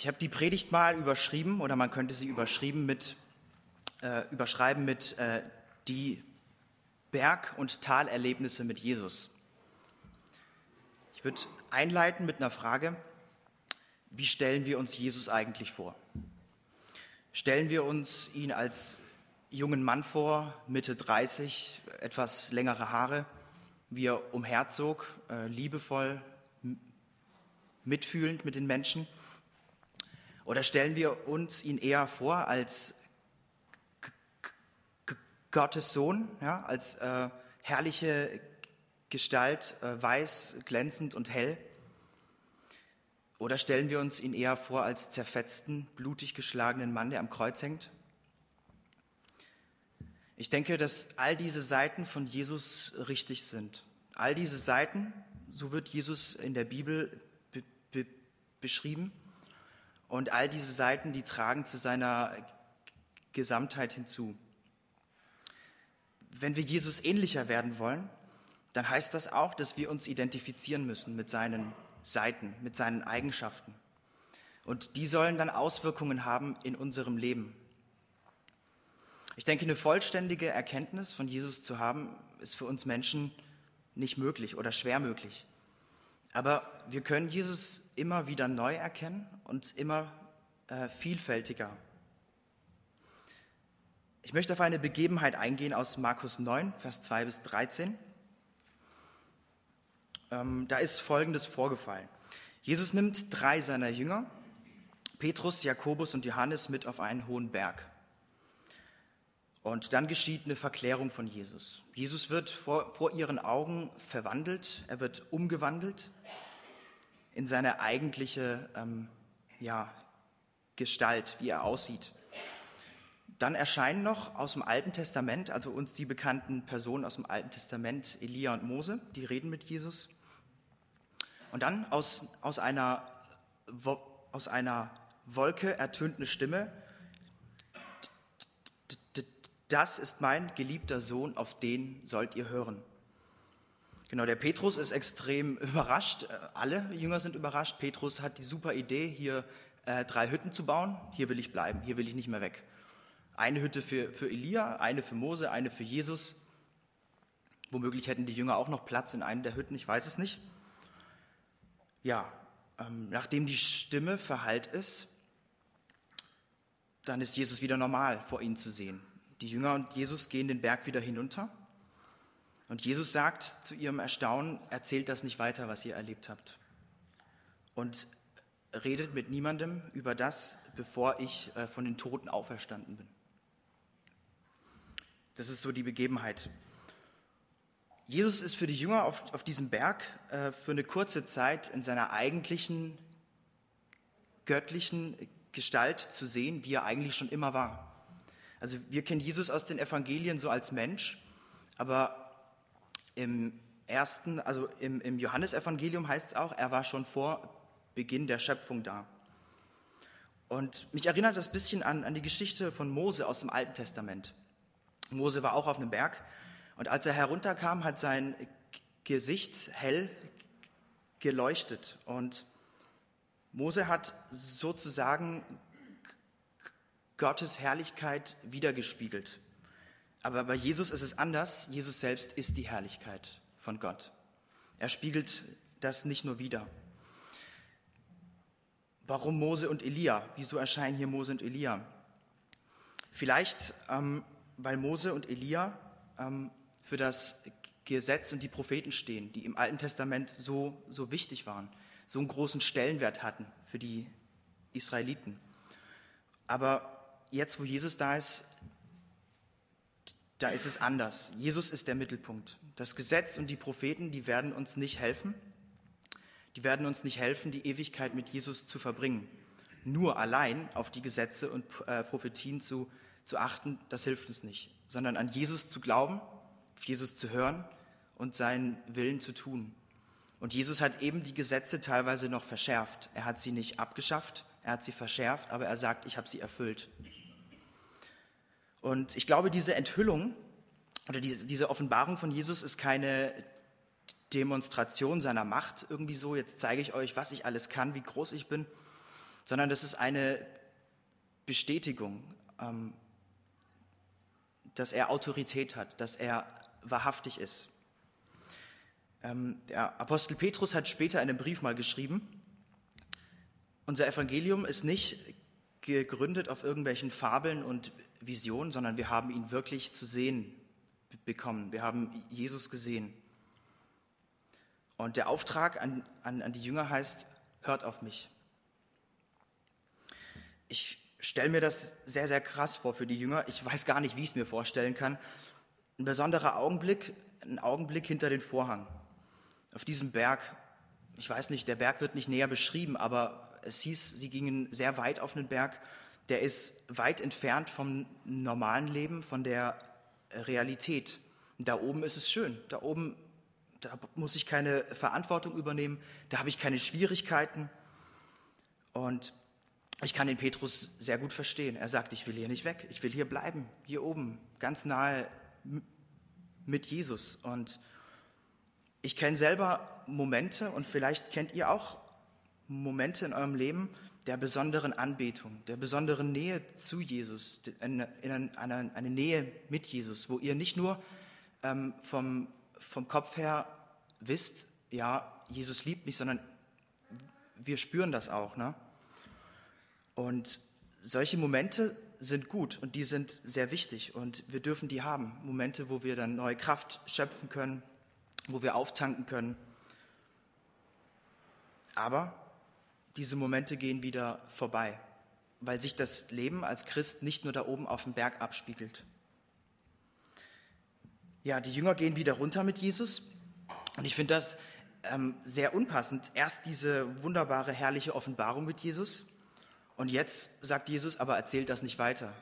Ich habe die Predigt mal überschrieben oder man könnte sie überschrieben mit, äh, überschreiben mit äh, die Berg- und Talerlebnisse mit Jesus. Ich würde einleiten mit einer Frage, wie stellen wir uns Jesus eigentlich vor? Stellen wir uns ihn als jungen Mann vor, Mitte 30, etwas längere Haare, wie er umherzog, äh, liebevoll, mitfühlend mit den Menschen? Oder stellen wir uns ihn eher vor als Gottes Sohn, ja, als äh, herrliche Gestalt, äh, weiß, glänzend und hell? Oder stellen wir uns ihn eher vor als zerfetzten, blutig geschlagenen Mann, der am Kreuz hängt? Ich denke, dass all diese Seiten von Jesus richtig sind. All diese Seiten, so wird Jesus in der Bibel be be beschrieben. Und all diese Seiten, die tragen zu seiner Gesamtheit hinzu. Wenn wir Jesus ähnlicher werden wollen, dann heißt das auch, dass wir uns identifizieren müssen mit seinen Seiten, mit seinen Eigenschaften. Und die sollen dann Auswirkungen haben in unserem Leben. Ich denke, eine vollständige Erkenntnis von Jesus zu haben, ist für uns Menschen nicht möglich oder schwer möglich. Aber wir können Jesus immer wieder neu erkennen und immer äh, vielfältiger. Ich möchte auf eine Begebenheit eingehen aus Markus 9, Vers 2 bis 13. Ähm, da ist Folgendes vorgefallen. Jesus nimmt drei seiner Jünger, Petrus, Jakobus und Johannes, mit auf einen hohen Berg. Und dann geschieht eine Verklärung von Jesus. Jesus wird vor, vor ihren Augen verwandelt, er wird umgewandelt in seine eigentliche ähm, ja, Gestalt, wie er aussieht. Dann erscheinen noch aus dem Alten Testament, also uns die bekannten Personen aus dem Alten Testament, Elia und Mose, die reden mit Jesus. Und dann aus, aus, einer, aus einer Wolke ertönt eine Stimme, das ist mein geliebter Sohn, auf den sollt ihr hören. Genau, der Petrus ist extrem überrascht. Alle Jünger sind überrascht. Petrus hat die super Idee, hier äh, drei Hütten zu bauen. Hier will ich bleiben, hier will ich nicht mehr weg. Eine Hütte für, für Elia, eine für Mose, eine für Jesus. Womöglich hätten die Jünger auch noch Platz in einer der Hütten, ich weiß es nicht. Ja, ähm, nachdem die Stimme verhallt ist, dann ist Jesus wieder normal vor ihnen zu sehen. Die Jünger und Jesus gehen den Berg wieder hinunter. Und Jesus sagt zu ihrem Erstaunen, erzählt das nicht weiter, was ihr erlebt habt. Und redet mit niemandem über das, bevor ich äh, von den Toten auferstanden bin. Das ist so die Begebenheit. Jesus ist für die Jünger auf, auf diesem Berg äh, für eine kurze Zeit in seiner eigentlichen göttlichen Gestalt zu sehen, wie er eigentlich schon immer war. Also wir kennen Jesus aus den Evangelien so als Mensch, aber im ersten, also im, im Johannesevangelium heißt es auch, er war schon vor Beginn der Schöpfung da. Und mich erinnert das ein bisschen an, an die Geschichte von Mose aus dem Alten Testament. Mose war auch auf einem Berg und als er herunterkam, hat sein Gesicht hell geleuchtet und Mose hat sozusagen Gottes Herrlichkeit wiedergespiegelt. Aber bei Jesus ist es anders. Jesus selbst ist die Herrlichkeit von Gott. Er spiegelt das nicht nur wieder. Warum Mose und Elia? Wieso erscheinen hier Mose und Elia? Vielleicht, ähm, weil Mose und Elia ähm, für das Gesetz und die Propheten stehen, die im Alten Testament so, so wichtig waren, so einen großen Stellenwert hatten für die Israeliten. Aber jetzt, wo Jesus da ist, da ist es anders. Jesus ist der Mittelpunkt. Das Gesetz und die Propheten, die werden uns nicht helfen. Die werden uns nicht helfen, die Ewigkeit mit Jesus zu verbringen. Nur allein auf die Gesetze und äh, Prophetien zu, zu achten, das hilft uns nicht. Sondern an Jesus zu glauben, auf Jesus zu hören und seinen Willen zu tun. Und Jesus hat eben die Gesetze teilweise noch verschärft. Er hat sie nicht abgeschafft, er hat sie verschärft, aber er sagt, ich habe sie erfüllt. Und ich glaube, diese Enthüllung oder diese Offenbarung von Jesus ist keine Demonstration seiner Macht irgendwie so, jetzt zeige ich euch, was ich alles kann, wie groß ich bin, sondern das ist eine Bestätigung, ähm, dass er Autorität hat, dass er wahrhaftig ist. Ähm, der Apostel Petrus hat später in einem Brief mal geschrieben, unser Evangelium ist nicht gegründet auf irgendwelchen Fabeln und Visionen, sondern wir haben ihn wirklich zu sehen bekommen. Wir haben Jesus gesehen. Und der Auftrag an, an, an die Jünger heißt, hört auf mich. Ich stelle mir das sehr, sehr krass vor für die Jünger. Ich weiß gar nicht, wie ich es mir vorstellen kann. Ein besonderer Augenblick, ein Augenblick hinter den Vorhang. Auf diesem Berg, ich weiß nicht, der Berg wird nicht näher beschrieben, aber es hieß, sie gingen sehr weit auf einen Berg. Der ist weit entfernt vom normalen Leben, von der Realität. Da oben ist es schön. Da oben, da muss ich keine Verantwortung übernehmen. Da habe ich keine Schwierigkeiten. Und ich kann den Petrus sehr gut verstehen. Er sagt, ich will hier nicht weg, ich will hier bleiben, hier oben, ganz nahe mit Jesus. Und ich kenne selber Momente und vielleicht kennt ihr auch Momente in eurem Leben der besonderen Anbetung, der besonderen Nähe zu Jesus, in eine, eine Nähe mit Jesus, wo ihr nicht nur ähm, vom, vom Kopf her wisst, ja, Jesus liebt mich, sondern wir spüren das auch. Ne? Und solche Momente sind gut und die sind sehr wichtig und wir dürfen die haben. Momente, wo wir dann neue Kraft schöpfen können, wo wir auftanken können. Aber diese Momente gehen wieder vorbei, weil sich das Leben als Christ nicht nur da oben auf dem Berg abspiegelt. Ja, die Jünger gehen wieder runter mit Jesus und ich finde das ähm, sehr unpassend. Erst diese wunderbare, herrliche Offenbarung mit Jesus und jetzt sagt Jesus, aber erzählt das nicht weiter.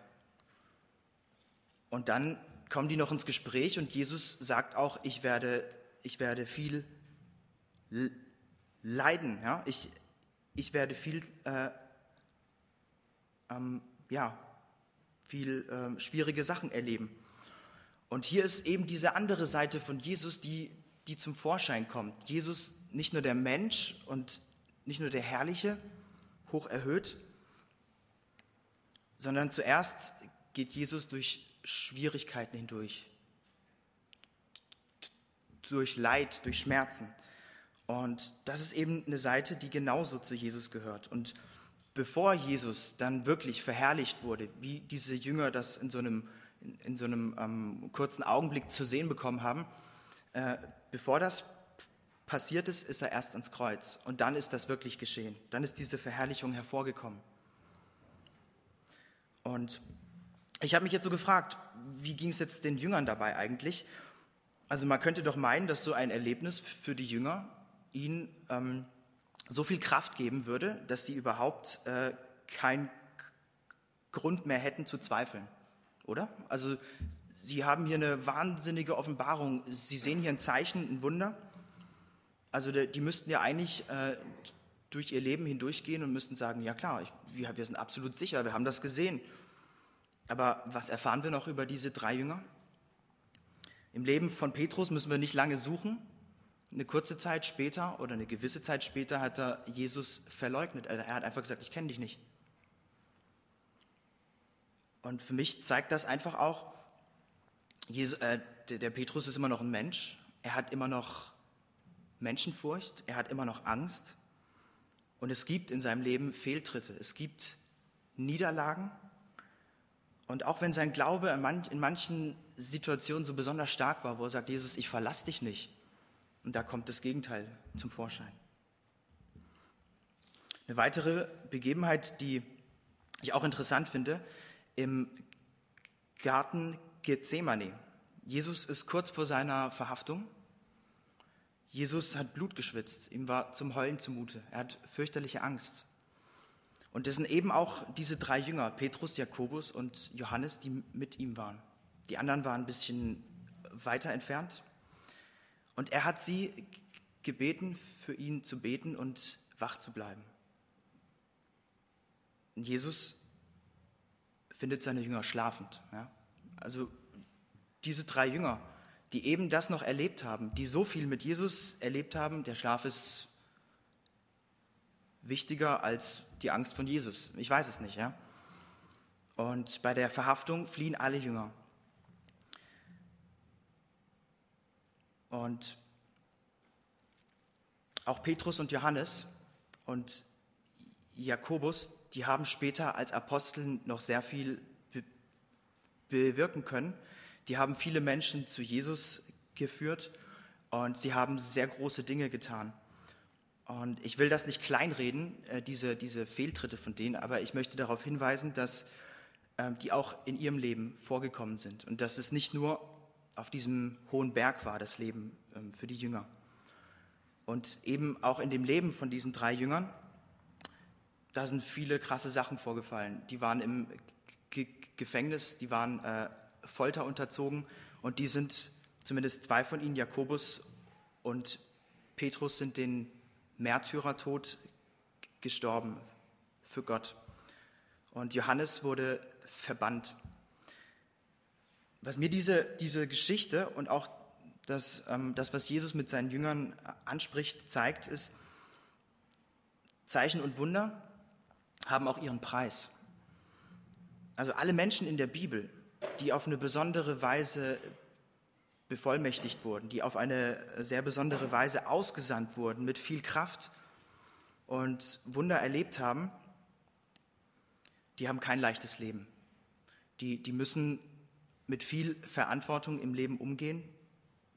Und dann kommen die noch ins Gespräch und Jesus sagt auch, ich werde, ich werde viel leiden. Ja? Ich, ich werde viel, äh, ähm, ja, viel äh, schwierige Sachen erleben. Und hier ist eben diese andere Seite von Jesus, die, die zum Vorschein kommt. Jesus, nicht nur der Mensch und nicht nur der Herrliche, hoch erhöht, sondern zuerst geht Jesus durch Schwierigkeiten hindurch, durch Leid, durch Schmerzen. Und das ist eben eine Seite, die genauso zu Jesus gehört. Und bevor Jesus dann wirklich verherrlicht wurde, wie diese Jünger das in so einem, in so einem ähm, kurzen Augenblick zu sehen bekommen haben, äh, bevor das passiert ist, ist er erst ans Kreuz. Und dann ist das wirklich geschehen. Dann ist diese Verherrlichung hervorgekommen. Und ich habe mich jetzt so gefragt, wie ging es jetzt den Jüngern dabei eigentlich? Also man könnte doch meinen, dass so ein Erlebnis für die Jünger ihnen ähm, so viel Kraft geben würde, dass sie überhaupt äh, keinen Grund mehr hätten zu zweifeln, oder? Also sie haben hier eine wahnsinnige Offenbarung. Sie sehen hier ein Zeichen, ein Wunder. Also die, die müssten ja eigentlich äh, durch ihr Leben hindurchgehen und müssten sagen, ja klar, ich, wir, wir sind absolut sicher, wir haben das gesehen. Aber was erfahren wir noch über diese drei Jünger? Im Leben von Petrus müssen wir nicht lange suchen. Eine kurze Zeit später oder eine gewisse Zeit später hat er Jesus verleugnet. Er hat einfach gesagt, ich kenne dich nicht. Und für mich zeigt das einfach auch, Jesus, äh, der, Petrus ist immer noch ein Mensch. Er hat immer noch Menschenfurcht. Er hat immer noch Angst. Und es gibt in seinem Leben Fehltritte. Es gibt Niederlagen. Und auch wenn sein Glaube in manchen Situationen so besonders stark war, wo er sagt, Jesus, ich verlasse dich nicht, und da kommt das Gegenteil zum Vorschein. Eine weitere Begebenheit, die ich auch interessant finde, im Garten Gethsemane. Jesus ist kurz vor seiner Verhaftung. Jesus hat Blut geschwitzt, ihm war zum Heulen zumute, er hat fürchterliche Angst. Und es sind eben auch diese drei Jünger, Petrus, Jakobus und Johannes, die mit ihm waren. Die anderen waren ein bisschen weiter entfernt. Und er hat sie gebeten, für ihn zu beten und wach zu bleiben. Jesus findet seine Jünger schlafend. Ja? Also diese drei Jünger, die eben das noch erlebt haben, die so viel mit Jesus erlebt haben, der Schlaf ist wichtiger als die Angst von Jesus. Ich weiß es nicht, ja. Und bei der Verhaftung fliehen alle Jünger. Und auch Petrus und Johannes und Jakobus, die haben später als Apostel noch sehr viel bewirken können. Die haben viele Menschen zu Jesus geführt und sie haben sehr große Dinge getan. Und ich will das nicht kleinreden, äh, diese, diese Fehltritte von denen, aber ich möchte darauf hinweisen, dass ähm, die auch in ihrem Leben vorgekommen sind und dass es nicht nur auf diesem hohen Berg war, das Leben ähm, für die Jünger. Und eben auch in dem Leben von diesen drei Jüngern, da sind viele krasse Sachen vorgefallen. Die waren im G Gefängnis, die waren äh, Folter unterzogen und die sind, zumindest zwei von ihnen, Jakobus und Petrus, sind den Märtyrertod gestorben für Gott. Und Johannes wurde verbannt. Was mir diese, diese Geschichte und auch das, ähm, das, was Jesus mit seinen Jüngern anspricht, zeigt, ist, Zeichen und Wunder haben auch ihren Preis. Also alle Menschen in der Bibel, die auf eine besondere Weise bevollmächtigt wurden, die auf eine sehr besondere Weise ausgesandt wurden, mit viel Kraft und Wunder erlebt haben, die haben kein leichtes Leben. Die, die müssen mit viel Verantwortung im Leben umgehen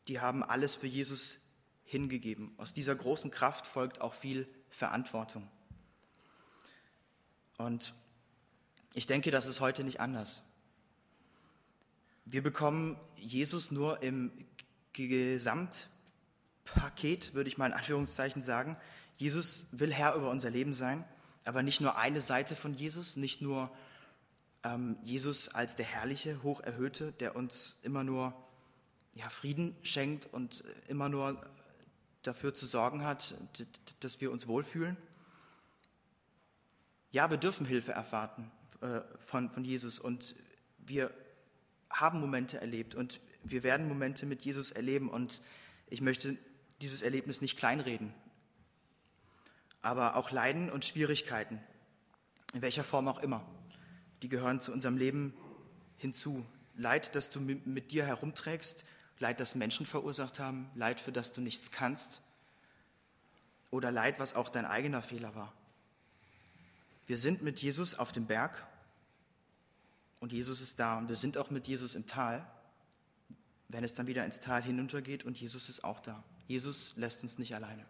die haben alles für Jesus hingegeben. Aus dieser großen Kraft folgt auch viel Verantwortung. Und ich denke, das ist heute nicht anders. Wir bekommen Jesus nur im Gesamtpaket, würde ich mal in Anführungszeichen sagen. Jesus will Herr über unser Leben sein, aber nicht nur eine Seite von Jesus, nicht nur ähm, Jesus als der Herrliche, Hocherhöhte, der uns immer nur ja, Frieden schenkt und immer nur dafür zu sorgen hat, dass wir uns wohlfühlen. Ja, wir dürfen Hilfe erwarten äh, von, von Jesus und wir haben Momente erlebt und wir werden Momente mit Jesus erleben und ich möchte dieses Erlebnis nicht kleinreden. Aber auch Leiden und Schwierigkeiten, in welcher Form auch immer, die gehören zu unserem Leben hinzu. Leid, das du mit dir herumträgst, Leid, das Menschen verursacht haben, Leid, für das du nichts kannst oder Leid, was auch dein eigener Fehler war. Wir sind mit Jesus auf dem Berg und Jesus ist da und wir sind auch mit Jesus im Tal, wenn es dann wieder ins Tal hinuntergeht und Jesus ist auch da. Jesus lässt uns nicht alleine.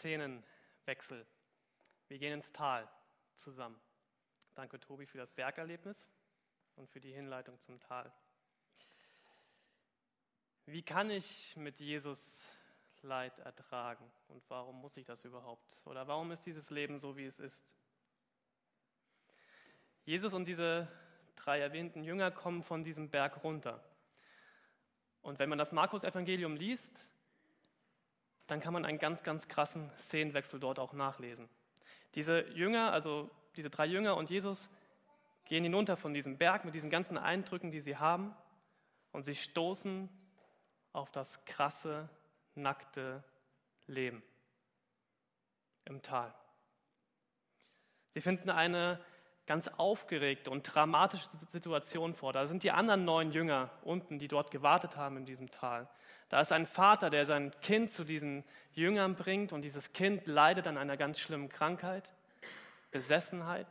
Szenenwechsel. Wir gehen ins Tal zusammen. Danke, Tobi, für das Bergerlebnis und für die Hinleitung zum Tal. Wie kann ich mit Jesus Leid ertragen und warum muss ich das überhaupt? Oder warum ist dieses Leben so, wie es ist? Jesus und diese drei erwähnten Jünger kommen von diesem Berg runter. Und wenn man das Markus-Evangelium liest, dann kann man einen ganz, ganz krassen Szenenwechsel dort auch nachlesen. Diese Jünger, also diese drei Jünger und Jesus, gehen hinunter von diesem Berg mit diesen ganzen Eindrücken, die sie haben, und sie stoßen auf das krasse, nackte Leben im Tal. Sie finden eine ganz aufgeregte und dramatische Situation vor. Da sind die anderen neun Jünger unten, die dort gewartet haben in diesem Tal. Da ist ein Vater, der sein Kind zu diesen Jüngern bringt und dieses Kind leidet an einer ganz schlimmen Krankheit, Besessenheit.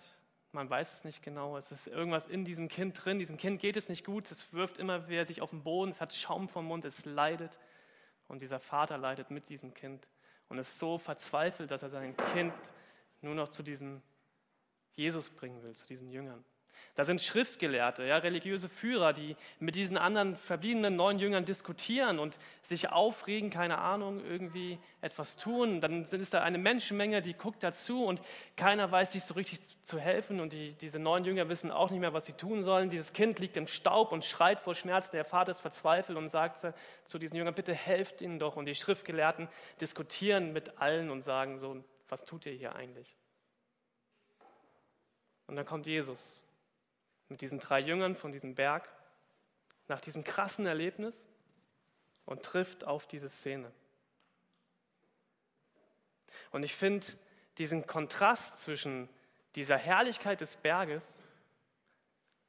Man weiß es nicht genau. Es ist irgendwas in diesem Kind drin. Diesem Kind geht es nicht gut. Es wirft immer wieder sich auf den Boden. Es hat Schaum vom Mund. Es leidet. Und dieser Vater leidet mit diesem Kind und ist so verzweifelt, dass er sein Kind nur noch zu diesem Jesus bringen will, zu diesen Jüngern. Da sind Schriftgelehrte, ja, religiöse Führer, die mit diesen anderen verbliebenen neuen Jüngern diskutieren und sich aufregen, keine Ahnung, irgendwie etwas tun. Dann ist da eine Menschenmenge, die guckt dazu und keiner weiß sich so richtig zu helfen und die, diese neuen Jünger wissen auch nicht mehr, was sie tun sollen. Dieses Kind liegt im Staub und schreit vor Schmerz. Der Vater ist verzweifelt und sagt zu diesen Jüngern, bitte helft ihnen doch. Und die Schriftgelehrten diskutieren mit allen und sagen so, was tut ihr hier eigentlich? Und dann kommt Jesus mit diesen drei Jüngern von diesem Berg nach diesem krassen Erlebnis und trifft auf diese Szene. Und ich finde diesen Kontrast zwischen dieser Herrlichkeit des Berges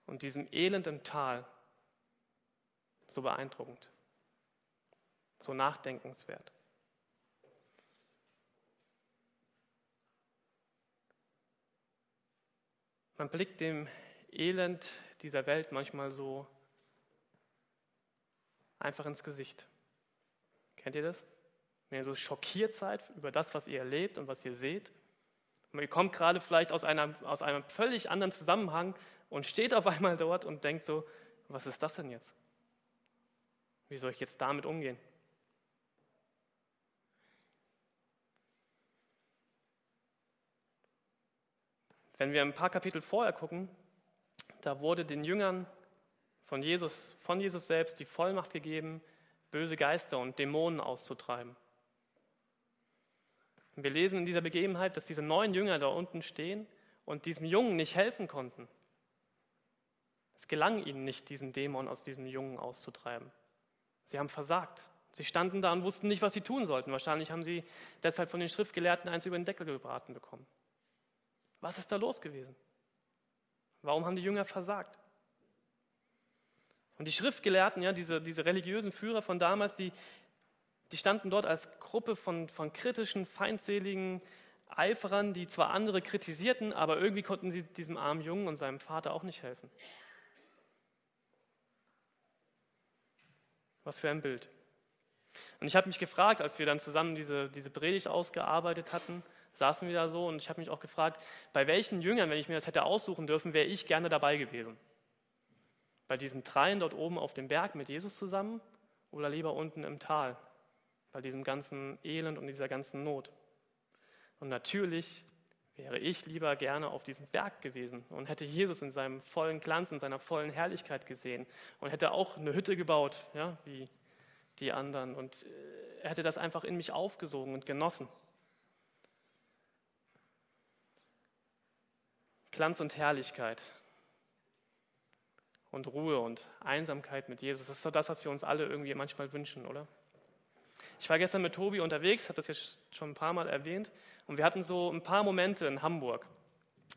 und diesem Elend im Tal so beeindruckend, so nachdenkenswert. Man blickt dem Elend dieser Welt manchmal so einfach ins Gesicht. Kennt ihr das? Wenn ihr so schockiert seid über das, was ihr erlebt und was ihr seht. Und ihr kommt gerade vielleicht aus, einer, aus einem völlig anderen Zusammenhang und steht auf einmal dort und denkt so, was ist das denn jetzt? Wie soll ich jetzt damit umgehen? Wenn wir ein paar Kapitel vorher gucken, da wurde den Jüngern von Jesus, von Jesus selbst die Vollmacht gegeben, böse Geister und Dämonen auszutreiben. Wir lesen in dieser Begebenheit, dass diese neun Jünger da unten stehen und diesem Jungen nicht helfen konnten. Es gelang ihnen nicht, diesen Dämon aus diesem Jungen auszutreiben. Sie haben versagt. Sie standen da und wussten nicht, was sie tun sollten. Wahrscheinlich haben sie deshalb von den Schriftgelehrten eins über den Deckel gebraten bekommen. Was ist da los gewesen? Warum haben die Jünger versagt? Und die Schriftgelehrten, ja, diese, diese religiösen Führer von damals, die, die standen dort als Gruppe von, von kritischen, feindseligen Eiferern, die zwar andere kritisierten, aber irgendwie konnten sie diesem armen Jungen und seinem Vater auch nicht helfen. Was für ein Bild. Und ich habe mich gefragt, als wir dann zusammen diese, diese Predigt ausgearbeitet hatten, saßen wir da so und ich habe mich auch gefragt, bei welchen Jüngern, wenn ich mir das hätte aussuchen dürfen, wäre ich gerne dabei gewesen? Bei diesen dreien dort oben auf dem Berg mit Jesus zusammen oder lieber unten im Tal, bei diesem ganzen Elend und dieser ganzen Not? Und natürlich wäre ich lieber gerne auf diesem Berg gewesen und hätte Jesus in seinem vollen Glanz, in seiner vollen Herrlichkeit gesehen und hätte auch eine Hütte gebaut, ja, wie die anderen. Und äh, er hätte das einfach in mich aufgesogen und genossen. Glanz und Herrlichkeit und Ruhe und Einsamkeit mit Jesus. Das ist doch das, was wir uns alle irgendwie manchmal wünschen, oder? Ich war gestern mit Tobi unterwegs, habe das jetzt schon ein paar Mal erwähnt, und wir hatten so ein paar Momente in Hamburg.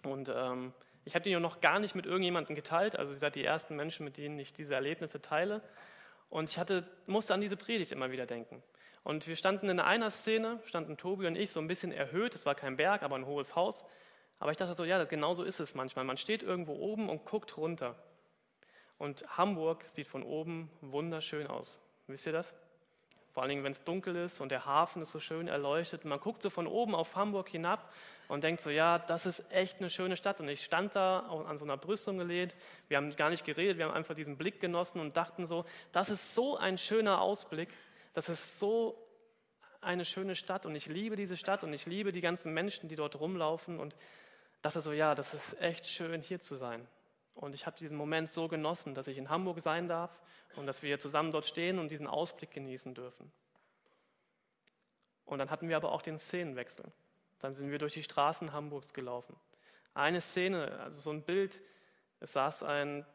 Und ähm, ich habe die noch gar nicht mit irgendjemandem geteilt, also ihr seid die ersten Menschen, mit denen ich diese Erlebnisse teile. Und ich hatte, musste an diese Predigt immer wieder denken. Und wir standen in einer Szene, standen Tobi und ich so ein bisschen erhöht, es war kein Berg, aber ein hohes Haus. Aber ich dachte so, ja, genau so ist es manchmal. Man steht irgendwo oben und guckt runter. Und Hamburg sieht von oben wunderschön aus. Wisst ihr das? Vor allen Dingen, wenn es dunkel ist und der Hafen ist so schön erleuchtet. Man guckt so von oben auf Hamburg hinab und denkt so, ja, das ist echt eine schöne Stadt. Und ich stand da an so einer Brüstung gelehnt. Wir haben gar nicht geredet, wir haben einfach diesen Blick genossen und dachten so, das ist so ein schöner Ausblick. Das ist so eine schöne Stadt und ich liebe diese Stadt und ich liebe die ganzen Menschen, die dort rumlaufen und dachte so, ja, das ist echt schön, hier zu sein. Und ich habe diesen Moment so genossen, dass ich in Hamburg sein darf und dass wir zusammen dort stehen und diesen Ausblick genießen dürfen. Und dann hatten wir aber auch den Szenenwechsel. Dann sind wir durch die Straßen Hamburgs gelaufen. Eine Szene, also so ein Bild, es saß ein,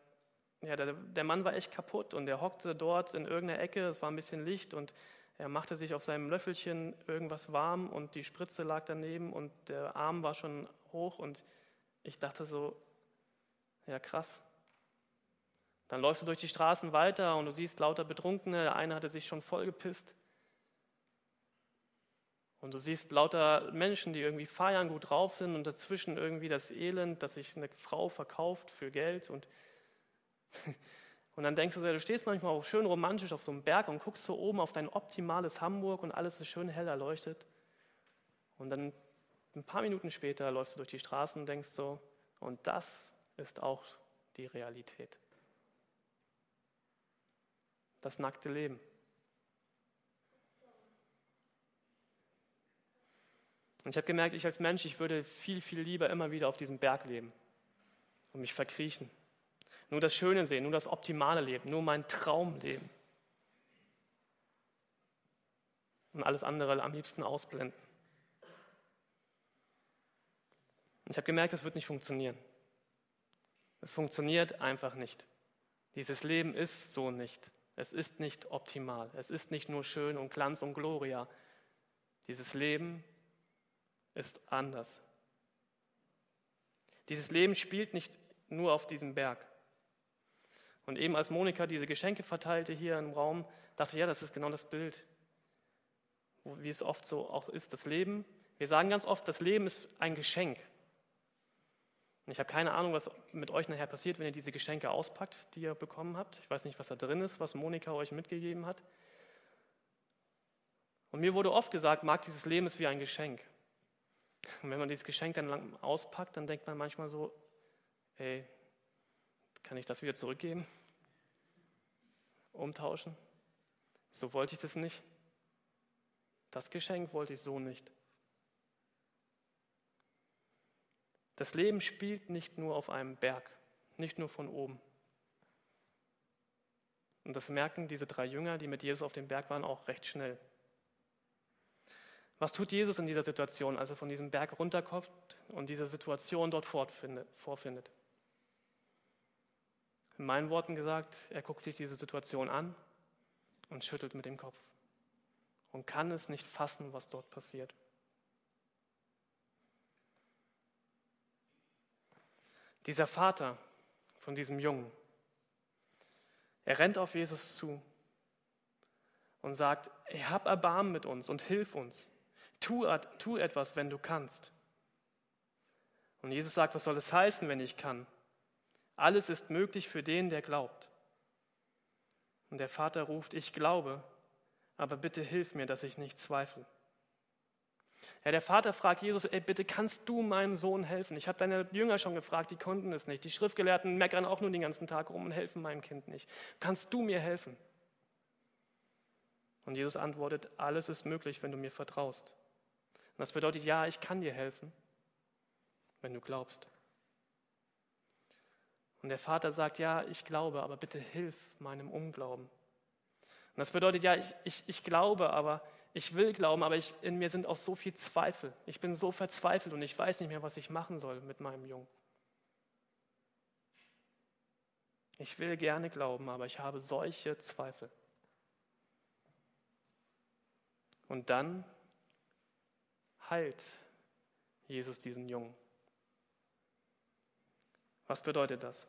ja, der, der Mann war echt kaputt und er hockte dort in irgendeiner Ecke, es war ein bisschen Licht und er machte sich auf seinem Löffelchen irgendwas warm und die Spritze lag daneben und der Arm war schon hoch und ich dachte so, ja krass. Dann läufst du durch die Straßen weiter und du siehst lauter Betrunkene, der eine hatte sich schon vollgepisst. Und du siehst lauter Menschen, die irgendwie feiern, gut drauf sind und dazwischen irgendwie das Elend, dass sich eine Frau verkauft für Geld. Und, und dann denkst du so, du stehst manchmal auch schön romantisch auf so einem Berg und guckst so oben auf dein optimales Hamburg und alles ist schön hell erleuchtet. Und dann ein paar Minuten später läufst du durch die Straßen und denkst so, und das ist auch die Realität. Das nackte Leben. Und ich habe gemerkt, ich als Mensch, ich würde viel, viel lieber immer wieder auf diesem Berg leben und mich verkriechen. Nur das Schöne sehen, nur das optimale Leben, nur mein Traumleben. Und alles andere am liebsten ausblenden. Und ich habe gemerkt, das wird nicht funktionieren. Es funktioniert einfach nicht. Dieses Leben ist so nicht. Es ist nicht optimal. Es ist nicht nur schön und Glanz und Gloria. Dieses Leben ist anders. Dieses Leben spielt nicht nur auf diesem Berg. Und eben als Monika diese Geschenke verteilte hier im Raum, dachte ich, ja, das ist genau das Bild, wie es oft so auch ist, das Leben. Wir sagen ganz oft, das Leben ist ein Geschenk. Und ich habe keine Ahnung, was mit euch nachher passiert, wenn ihr diese Geschenke auspackt, die ihr bekommen habt. Ich weiß nicht, was da drin ist, was Monika euch mitgegeben hat. Und mir wurde oft gesagt, mag dieses Leben ist wie ein Geschenk. Und wenn man dieses Geschenk dann auspackt, dann denkt man manchmal so, ey, kann ich das wieder zurückgeben? Umtauschen? So wollte ich das nicht. Das Geschenk wollte ich so nicht. Das Leben spielt nicht nur auf einem Berg, nicht nur von oben. Und das merken diese drei Jünger, die mit Jesus auf dem Berg waren, auch recht schnell. Was tut Jesus in dieser Situation, als er von diesem Berg runterkommt und diese Situation dort vorfindet? In meinen Worten gesagt, er guckt sich diese Situation an und schüttelt mit dem Kopf und kann es nicht fassen, was dort passiert. Dieser Vater von diesem Jungen, er rennt auf Jesus zu und sagt, hab Erbarmen mit uns und hilf uns. Tu, tu etwas, wenn du kannst. Und Jesus sagt, was soll es heißen, wenn ich kann? Alles ist möglich für den, der glaubt. Und der Vater ruft, ich glaube, aber bitte hilf mir, dass ich nicht zweifle. Ja, der Vater fragt Jesus, ey, bitte kannst du meinem Sohn helfen? Ich habe deine Jünger schon gefragt, die konnten es nicht. Die Schriftgelehrten meckern auch nur den ganzen Tag rum und helfen meinem Kind nicht. Kannst du mir helfen? Und Jesus antwortet, alles ist möglich, wenn du mir vertraust. Und das bedeutet, ja, ich kann dir helfen, wenn du glaubst. Und der Vater sagt, ja, ich glaube, aber bitte hilf meinem Unglauben. Und das bedeutet, ja, ich, ich, ich glaube, aber ich will glauben, aber ich, in mir sind auch so viel Zweifel. Ich bin so verzweifelt und ich weiß nicht mehr, was ich machen soll mit meinem Jungen. Ich will gerne glauben, aber ich habe solche Zweifel. Und dann heilt Jesus diesen Jungen. Was bedeutet das?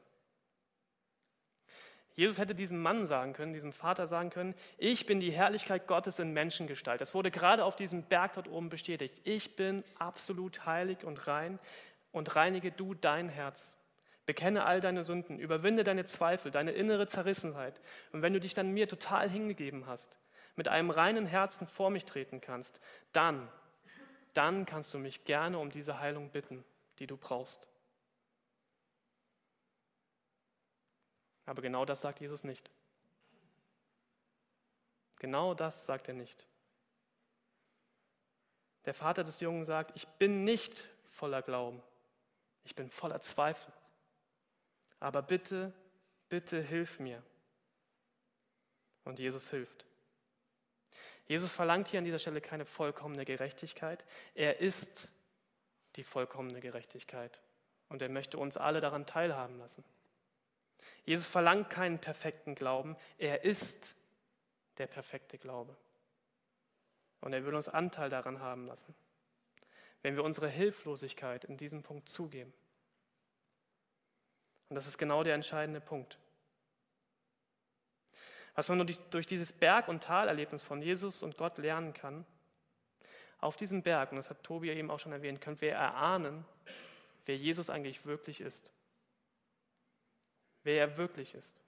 Jesus hätte diesem Mann sagen können, diesem Vater sagen können, ich bin die Herrlichkeit Gottes in Menschengestalt. Das wurde gerade auf diesem Berg dort oben bestätigt. Ich bin absolut heilig und rein und reinige du dein Herz. Bekenne all deine Sünden, überwinde deine Zweifel, deine innere Zerrissenheit. Und wenn du dich dann mir total hingegeben hast, mit einem reinen Herzen vor mich treten kannst, dann dann kannst du mich gerne um diese Heilung bitten, die du brauchst. Aber genau das sagt Jesus nicht. Genau das sagt er nicht. Der Vater des Jungen sagt, ich bin nicht voller Glauben, ich bin voller Zweifel. Aber bitte, bitte hilf mir. Und Jesus hilft. Jesus verlangt hier an dieser Stelle keine vollkommene Gerechtigkeit. Er ist die vollkommene Gerechtigkeit. Und er möchte uns alle daran teilhaben lassen. Jesus verlangt keinen perfekten Glauben. Er ist der perfekte Glaube. Und er will uns Anteil daran haben lassen, wenn wir unsere Hilflosigkeit in diesem Punkt zugeben. Und das ist genau der entscheidende Punkt. Was man durch dieses Berg- und Talerlebnis von Jesus und Gott lernen kann, auf diesem Berg, und das hat Tobi eben auch schon erwähnt, können wir erahnen, wer Jesus eigentlich wirklich ist. Wer er wirklich ist.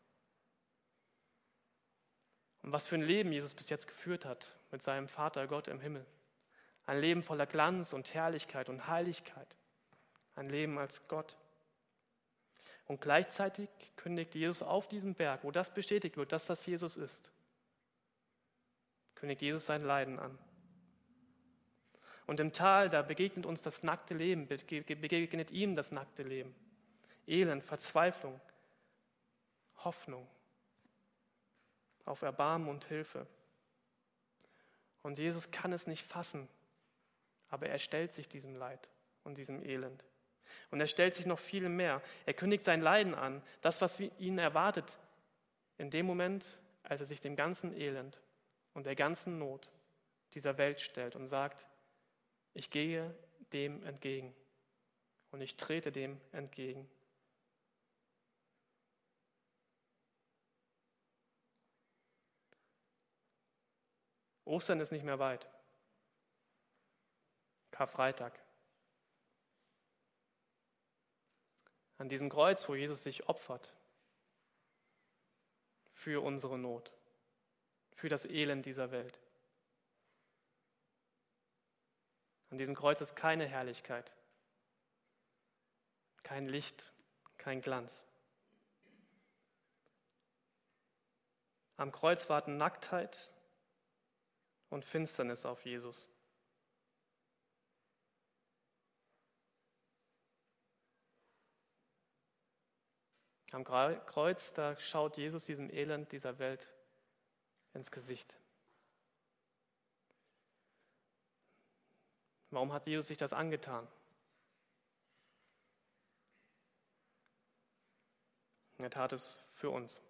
Und was für ein Leben Jesus bis jetzt geführt hat mit seinem Vater Gott im Himmel. Ein Leben voller Glanz und Herrlichkeit und Heiligkeit. Ein Leben als Gott. Und gleichzeitig kündigt Jesus auf diesem Berg, wo das bestätigt wird, dass das Jesus ist, kündigt Jesus sein Leiden an. Und im Tal, da begegnet uns das nackte Leben, begegnet ihm das nackte Leben. Elend, Verzweiflung, Hoffnung auf Erbarmen und Hilfe. Und Jesus kann es nicht fassen, aber er stellt sich diesem Leid und diesem Elend. Und er stellt sich noch viel mehr. Er kündigt sein Leiden an, das, was ihn erwartet, in dem Moment, als er sich dem ganzen Elend und der ganzen Not dieser Welt stellt und sagt, ich gehe dem entgegen und ich trete dem entgegen. Ostern ist nicht mehr weit. Karfreitag. An diesem Kreuz, wo Jesus sich opfert für unsere Not, für das Elend dieser Welt. An diesem Kreuz ist keine Herrlichkeit, kein Licht, kein Glanz. Am Kreuz warten Nacktheit und Finsternis auf Jesus. Am Kreuz, da schaut Jesus diesem Elend dieser Welt ins Gesicht. Warum hat Jesus sich das angetan? Er tat es für uns,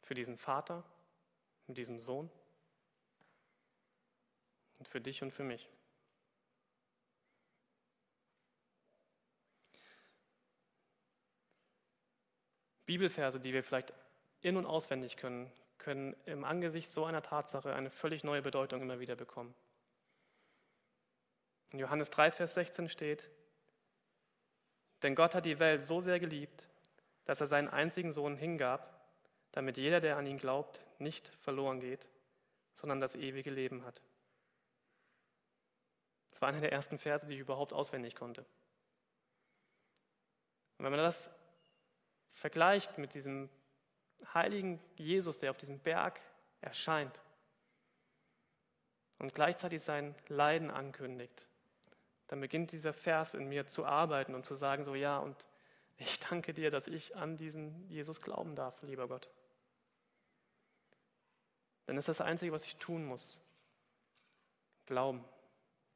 für diesen Vater und diesen Sohn und für dich und für mich. Bibelverse, die wir vielleicht in und auswendig können, können im Angesicht so einer Tatsache eine völlig neue Bedeutung immer wieder bekommen. In Johannes 3, Vers 16 steht, denn Gott hat die Welt so sehr geliebt, dass er seinen einzigen Sohn hingab, damit jeder, der an ihn glaubt, nicht verloren geht, sondern das ewige Leben hat. Das war einer der ersten Verse, die ich überhaupt auswendig konnte. Und wenn man das vergleicht mit diesem heiligen Jesus, der auf diesem Berg erscheint und gleichzeitig sein Leiden ankündigt, dann beginnt dieser Vers in mir zu arbeiten und zu sagen, so ja, und ich danke dir, dass ich an diesen Jesus glauben darf, lieber Gott. Denn es ist das Einzige, was ich tun muss. Glauben.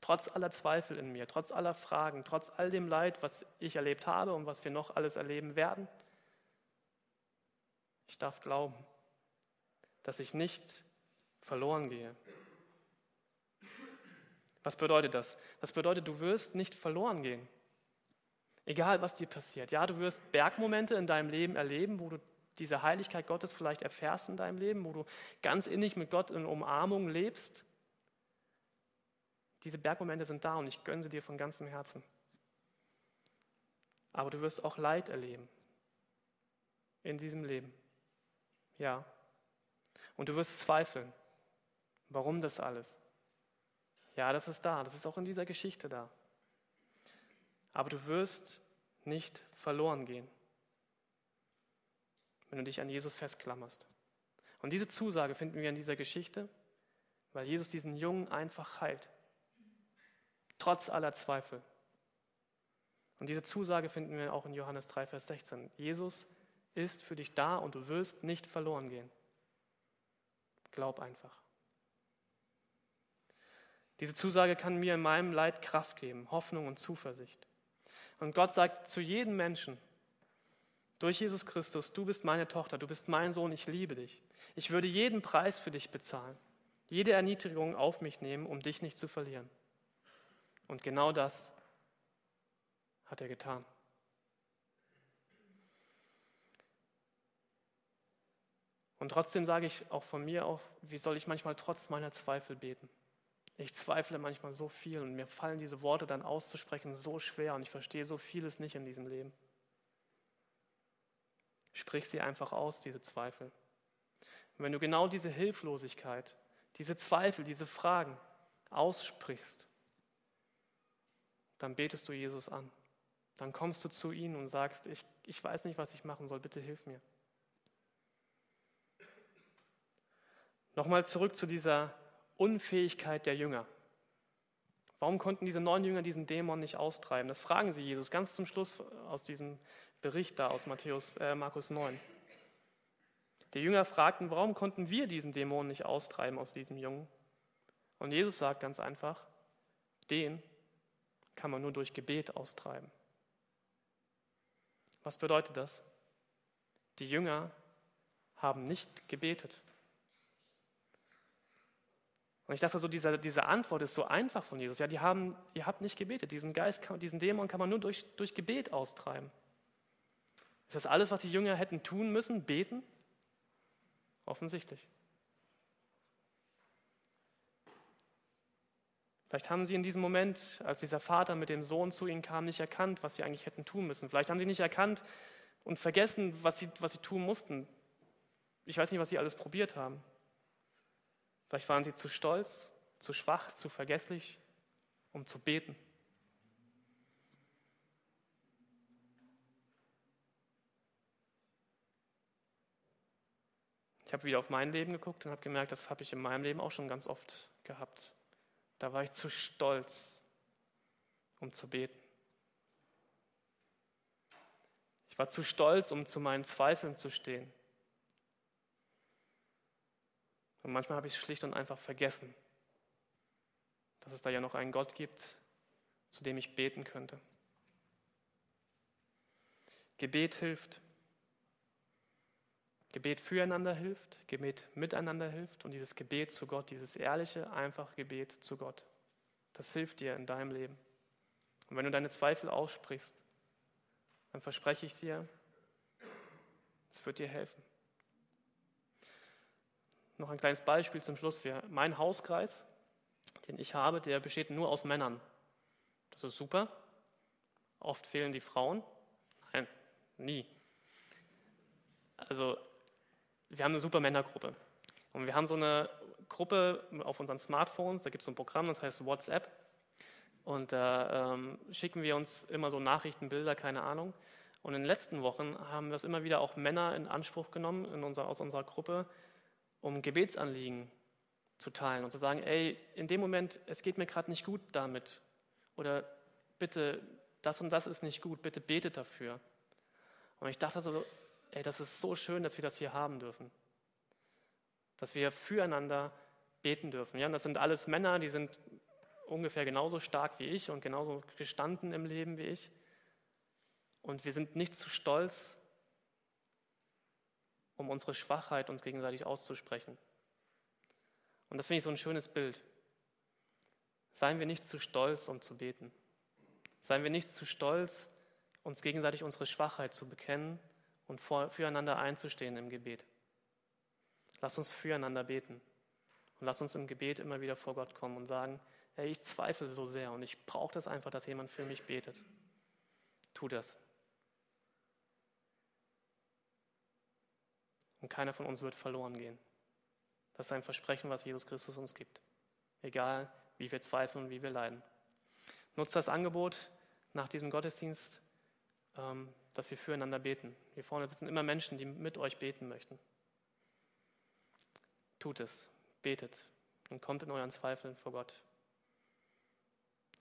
Trotz aller Zweifel in mir, trotz aller Fragen, trotz all dem Leid, was ich erlebt habe und was wir noch alles erleben werden, ich darf glauben, dass ich nicht verloren gehe. Was bedeutet das? Das bedeutet, du wirst nicht verloren gehen. Egal, was dir passiert. Ja, du wirst Bergmomente in deinem Leben erleben, wo du diese Heiligkeit Gottes vielleicht erfährst in deinem Leben, wo du ganz innig mit Gott in Umarmung lebst. Diese Bergmomente sind da und ich gönne sie dir von ganzem Herzen. Aber du wirst auch Leid erleben in diesem Leben. Ja. Und du wirst zweifeln. Warum das alles? Ja, das ist da. Das ist auch in dieser Geschichte da. Aber du wirst nicht verloren gehen, wenn du dich an Jesus festklammerst. Und diese Zusage finden wir in dieser Geschichte, weil Jesus diesen Jungen einfach heilt. Trotz aller Zweifel. Und diese Zusage finden wir auch in Johannes 3, Vers 16. Jesus ist für dich da und du wirst nicht verloren gehen. Glaub einfach. Diese Zusage kann mir in meinem Leid Kraft geben, Hoffnung und Zuversicht. Und Gott sagt zu jedem Menschen, durch Jesus Christus, du bist meine Tochter, du bist mein Sohn, ich liebe dich. Ich würde jeden Preis für dich bezahlen, jede Erniedrigung auf mich nehmen, um dich nicht zu verlieren. Und genau das hat er getan. Und trotzdem sage ich auch von mir auf, wie soll ich manchmal trotz meiner Zweifel beten? Ich zweifle manchmal so viel und mir fallen diese Worte dann auszusprechen so schwer und ich verstehe so vieles nicht in diesem Leben. Sprich sie einfach aus, diese Zweifel. Und wenn du genau diese Hilflosigkeit, diese Zweifel, diese Fragen aussprichst, dann betest du Jesus an. Dann kommst du zu ihm und sagst, ich, ich weiß nicht, was ich machen soll, bitte hilf mir. Nochmal zurück zu dieser Unfähigkeit der Jünger. Warum konnten diese neun Jünger diesen Dämon nicht austreiben? Das fragen sie Jesus ganz zum Schluss aus diesem Bericht da aus Matthäus, äh, Markus 9. Die Jünger fragten, warum konnten wir diesen Dämon nicht austreiben aus diesem Jungen? Und Jesus sagt ganz einfach, den kann man nur durch Gebet austreiben. Was bedeutet das? Die Jünger haben nicht gebetet. Und ich dachte so, diese, diese Antwort ist so einfach von Jesus. Ja, die haben, ihr habt nicht gebetet. Diesen Geist, diesen Dämon kann man nur durch, durch Gebet austreiben. Ist das alles, was die Jünger hätten tun müssen? Beten? Offensichtlich. Vielleicht haben sie in diesem Moment, als dieser Vater mit dem Sohn zu ihnen kam, nicht erkannt, was sie eigentlich hätten tun müssen. Vielleicht haben sie nicht erkannt und vergessen, was sie, was sie tun mussten. Ich weiß nicht, was sie alles probiert haben. Vielleicht waren sie zu stolz, zu schwach, zu vergesslich, um zu beten. Ich habe wieder auf mein Leben geguckt und habe gemerkt, das habe ich in meinem Leben auch schon ganz oft gehabt. Da war ich zu stolz, um zu beten. Ich war zu stolz, um zu meinen Zweifeln zu stehen. Und manchmal habe ich es schlicht und einfach vergessen, dass es da ja noch einen Gott gibt, zu dem ich beten könnte. Gebet hilft. Gebet füreinander hilft, Gebet miteinander hilft und dieses Gebet zu Gott, dieses ehrliche, einfache Gebet zu Gott, das hilft dir in deinem Leben. Und wenn du deine Zweifel aussprichst, dann verspreche ich dir, es wird dir helfen. Noch ein kleines Beispiel zum Schluss. Mein Hauskreis, den ich habe, der besteht nur aus Männern. Das ist super. Oft fehlen die Frauen. Nein, nie. Also, wir haben eine super Männergruppe. Und wir haben so eine Gruppe auf unseren Smartphones, da gibt es so ein Programm, das heißt WhatsApp. Und da ähm, schicken wir uns immer so Nachrichten, Bilder, keine Ahnung. Und in den letzten Wochen haben das immer wieder auch Männer in Anspruch genommen in unser, aus unserer Gruppe, um Gebetsanliegen zu teilen und zu sagen, ey, in dem Moment, es geht mir gerade nicht gut damit. Oder bitte, das und das ist nicht gut, bitte betet dafür. Und ich dachte so, ey, das ist so schön, dass wir das hier haben dürfen. Dass wir füreinander beten dürfen. Ja, und das sind alles Männer, die sind ungefähr genauso stark wie ich und genauso gestanden im Leben wie ich. Und wir sind nicht zu stolz, um unsere Schwachheit uns gegenseitig auszusprechen. Und das finde ich so ein schönes Bild. Seien wir nicht zu stolz, um zu beten. Seien wir nicht zu stolz, uns gegenseitig unsere Schwachheit zu bekennen und füreinander einzustehen im Gebet. Lass uns füreinander beten. Und lass uns im Gebet immer wieder vor Gott kommen und sagen, hey, ich zweifle so sehr und ich brauche das einfach, dass jemand für mich betet. Tu das. Und keiner von uns wird verloren gehen. Das ist ein Versprechen, was Jesus Christus uns gibt. Egal, wie wir zweifeln und wie wir leiden. Nutzt das Angebot nach diesem Gottesdienst, ähm, dass wir füreinander beten. Hier vorne sitzen immer Menschen, die mit euch beten möchten. Tut es, betet und kommt in euren Zweifeln vor Gott.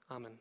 Amen.